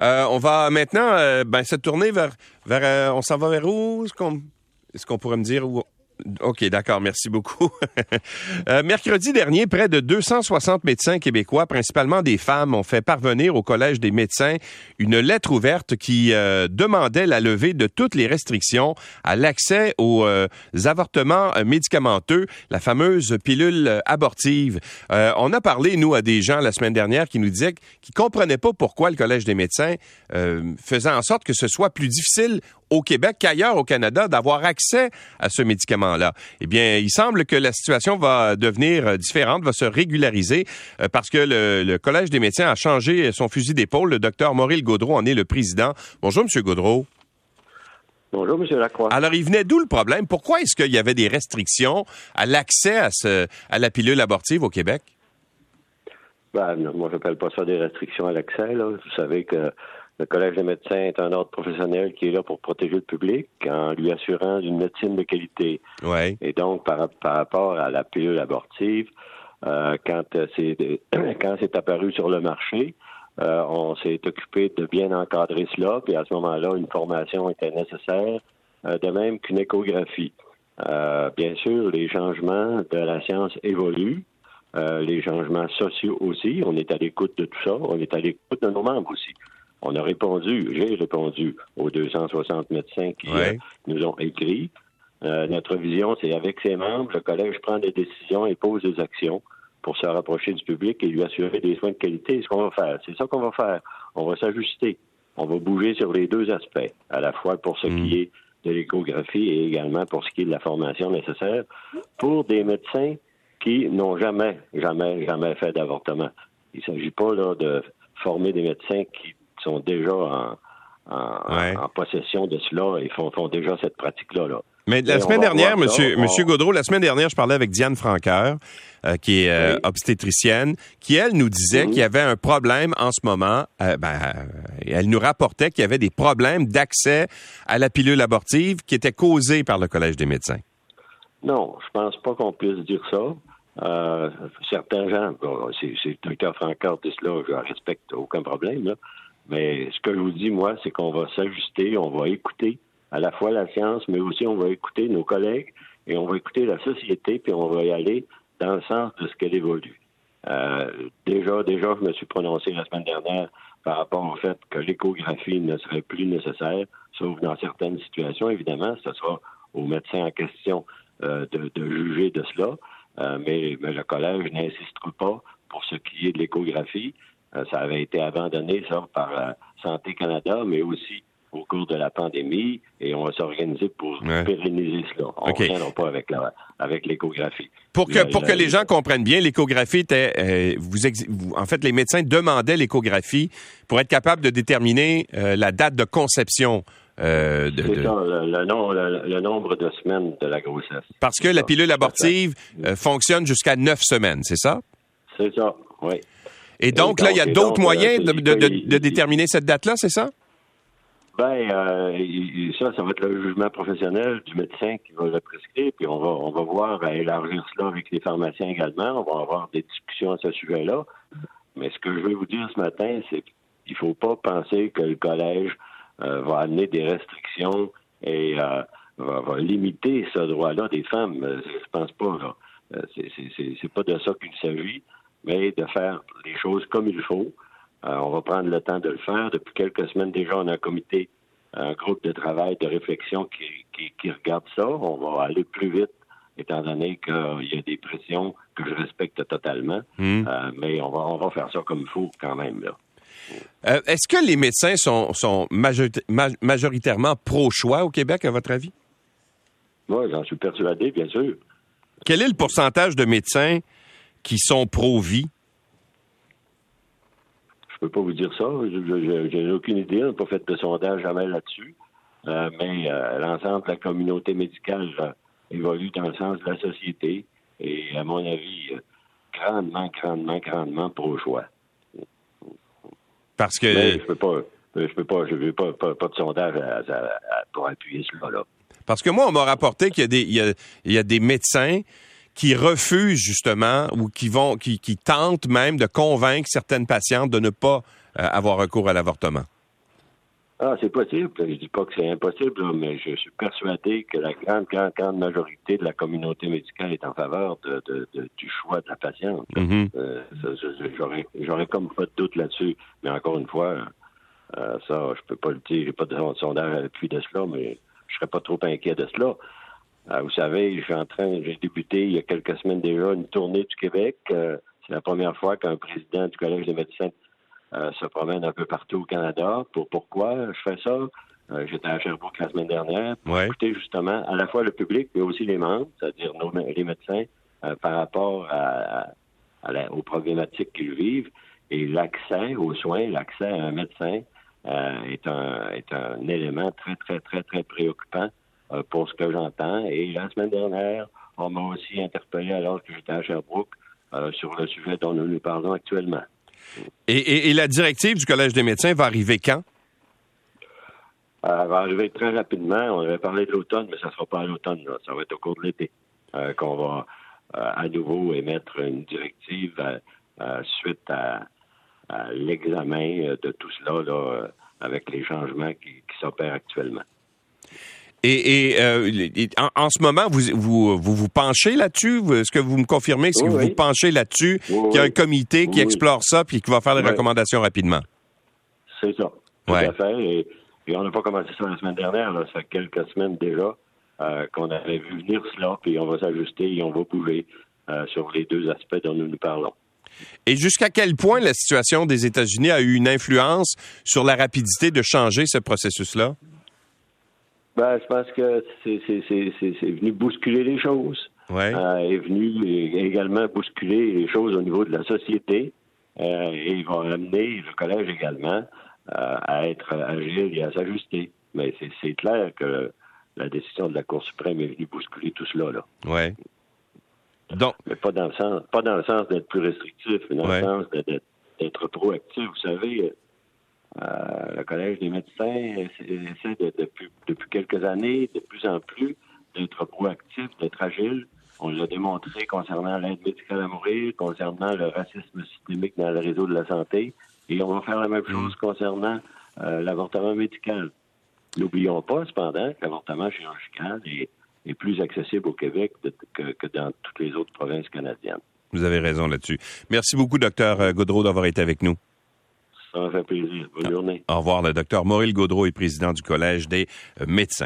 on va maintenant ben, se tourner vers... vers on s'en va vers où? Est-ce qu'on pourrait me dire où, OK, d'accord. Merci beaucoup. Euh, mercredi dernier, près de 260 médecins québécois, principalement des femmes, ont fait parvenir au Collège des médecins une lettre ouverte qui euh, demandait la levée de toutes les restrictions à l'accès aux euh, avortements médicamenteux, la fameuse pilule abortive. on a parlé, nous, à des gens la semaine dernière qui nous disaient qu'ils comprenaient pas pourquoi le Collège des médecins faisait en sorte que ce soit plus difficile au Québec qu'ailleurs au Canada d'avoir accès à ce médicament-là. Eh bien, il semble que la situation va devenir euh, différente, va se régulariser euh, parce que le, Collège des médecins a changé son fusil d'épaule. Le docteur Maurice Gaudreau en est le président. Bonjour, Monsieur Gaudreau. Bonjour, M. Lacroix. Alors, il venait d'où le problème? Pourquoi est-ce qu'il y avait des restrictions à l'accès à, ce, à la pilule abortive au Québec? Ben, moi, je n'appelle pas ça des restrictions à l'accès. Vous savez que le Collège des médecins est un ordre professionnel qui est là pour protéger le public en lui assurant une médecine de qualité. Ouais. Et donc, par, rapport à la pilule abortive, euh, quand c'est quand c'est apparu sur le marché, euh, on s'est occupé de bien encadrer cela, puis à ce moment-là, une formation était nécessaire, euh, de même qu'une échographie. bien sûr, les changements de la science évoluent. les changements sociaux aussi. On est à l'écoute de tout ça. On est à l'écoute de nos membres aussi. On a répondu, j'ai répondu aux 260 médecins qui euh, nous ont écrit. Euh, notre vision, c'est avec ses membres, le collège prend des décisions et pose des actions pour se rapprocher du public et lui assurer des soins de qualité. Ce qu'on va faire, c'est ça qu'on va faire. On va s'ajuster. On va bouger sur les deux aspects, à la fois pour ce qui mm. est de l'échographie et également pour ce qui est de la formation nécessaire pour des médecins qui n'ont jamais, jamais, jamais fait d'avortement. Il ne s'agit pas là, de former des médecins qui sont déjà en, possession de cela et font, déjà cette pratique-là. Mais la semaine dernière, Monsieur, Monsieur Gaudreau, la semaine dernière, je parlais avec Diane Franqueur, euh, qui est euh, obstétricienne, qui elle nous disait qu'il y avait un problème en ce moment. Euh, ben, elle nous rapportait qu'il y avait des problèmes d'accès à la pilule abortive qui étaient causés par le Collège des médecins. Non, je pense pas qu'on puisse dire ça. certains gens, c'est le docteur Franqueur dit cela, je respecte aucun problème, là, mais ce que je vous dis, moi, c'est qu'on va s'ajuster, on va écouter à la fois la science, mais aussi on va écouter nos collègues et on va écouter la société, puis on va y aller dans le sens de ce qu'elle évolue. Euh, déjà, déjà, je me suis prononcé la semaine dernière par rapport au fait que l'échographie ne serait plus nécessaire, sauf dans certaines situations, évidemment. Ce sera aux médecins en question euh, de, juger de cela. Euh, mais, mais, le collège n'insistera pas pour ce qui est de l'échographie. Euh, ça avait été abandonné, ça, par euh, Santé Canada, mais aussi au cours de la pandémie et on va s'organiser pour pérenniser cela. On ne reviendra pas avec avec l'échographie. Pour que pour que les gens comprennent bien, l'échographie était euh, vous, en fait les médecins demandaient l'échographie pour être capable de déterminer la date de conception euh, de, Ça, le, nombre de semaines de la grossesse. Parce que la pilule abortive fonctionne jusqu'à neuf semaines, c'est ça? C'est ça, oui. Et donc, là, il y a d'autres moyens de, déterminer cette date-là, c'est ça? Ben, euh, ça, ça va être le jugement professionnel du médecin qui va le prescrire, puis on va, on va voir à élargir cela avec les pharmaciens également. On va avoir des discussions à ce sujet-là. Mais ce que je veux vous dire ce matin, c'est qu'il ne faut pas penser que le collège euh, va amener des restrictions et euh, va, limiter ce droit-là des femmes. Je pense pas, là. C'est pas de ça qu'il s'agit mais de faire les choses comme il faut. Euh, on va prendre le temps de le faire. Depuis quelques semaines déjà, on a un comité, un groupe de travail, de réflexion qui, qui, regarde ça. On va aller plus vite, étant donné qu'il y a des pressions que je respecte totalement. Hmm. Euh, mais on va, on va faire ça comme il faut quand même. Là. Euh, est-ce que les médecins sont, sont majoritairement pro-choix au Québec, à votre avis? Moi, j'en suis persuadé, bien sûr. Quel est le pourcentage de médecins qui sont pro-vie? Je peux pas vous dire ça. Je n'ai aucune idée. On n'a pas fait de sondage jamais là-dessus. Euh, mais euh, l'ensemble de la communauté médicale euh, évolue dans le sens de la société et, à mon avis, grandement, grandement, grandement pro-choix. Parce que. je peux pas. Je peux pas, je veux pas, pas, de sondage pour appuyer cela. Là. Parce que moi, on m'a rapporté qu'il y a des, il y a des médecins qui refusent justement ou qui vont, qui, qui tentent même de convaincre certaines patientes de ne pas euh, avoir recours à l'avortement. Ah, c'est possible. Je dis pas que c'est impossible, mais je suis persuadé que la grande, grande, grande majorité de la communauté médicale est en faveur de, du choix de la patiente. Mm-hmm. Euh, j'aurais comme pas de doute là-dessus. Mais encore une fois, euh, ça, je peux pas le dire. J'ai pas de sondage à l'appui de cela, mais je serais pas trop inquiet de cela. Euh, vous savez, j'ai en train, j'ai débuté il y a quelques semaines déjà une tournée du Québec. c'est la première fois qu'un président du Collège des médecins euh, se promène un peu partout au Canada. Pour pourquoi je fais ça? Euh, j'étais à Sherbrooke la semaine dernière pour écouter justement à la fois le public, mais aussi les membres, c'est-à-dire les médecins, euh, par rapport à, aux problématiques qu'ils vivent. Et l'accès aux soins, l'accès à un médecin est, un, est un élément très, très, très, très préoccupant pour ce que j'entends. Et la semaine dernière, on m'a aussi interpellé alors que j'étais à Sherbrooke sur le sujet dont nous nous parlons actuellement. Et, la directive du Collège des médecins va arriver quand? Euh, elle va arriver très rapidement. On avait parlé de l'automne, mais ça ne sera pas à l'automne. Ça va être au cours de l'été euh, qu'on va euh, à nouveau émettre une directive suite à, l'examen de tout cela avec les changements qui s'opèrent actuellement. Et, euh, en, ce moment, vous vous, vous, penchez là-dessus? Est-ce que vous me confirmez? Que vous vous penchez là-dessus, qu'il y a un comité qui explore ça puis qui va faire des recommandations rapidement? C'est ça. Tout à fait. Et, on n'a pas commencé ça la semaine dernière. Ça fait quelques semaines déjà euh, qu'on avait vu venir cela, puis on va s'ajuster et on va bouger euh, sur les deux aspects dont nous nous parlons. Et jusqu'à quel point la situation des États-Unis a eu une influence sur la rapidité de changer ce processus-là? Ben, je pense que c'est venu bousculer les choses. Ouais. Euh, est venu également bousculer les choses au niveau de la société. Euh, et il va amener le collège également euh, à être agile et à s'ajuster. Mais c'est clair que la décision de la Cour suprême est venue bousculer tout cela. Là. Ouais. Donc... Mais pas dans le sens, pas dans le sens d'être plus restrictif, mais dans le sens d'être proactif. Vous savez, le Collège des médecins essaie de, depuis, depuis quelques années, de plus en plus, d'être proactif, d'être agile. On l'a démontré concernant l'aide médicale à mourir, concernant le racisme systémique dans le réseau de la santé, et on va faire la même mm. chose concernant euh, l'avortement médical. N'oublions pas, cependant, que l'avortement chirurgical est, plus accessible au Québec que, que, dans toutes les autres provinces canadiennes. Vous avez raison là-dessus. Merci beaucoup, docteur Godreau, d'avoir été avec nous. Ça m'a fait plaisir. Bonne journée. Au revoir. Le docteur Maurice Gaudreau est président du Collège des médecins.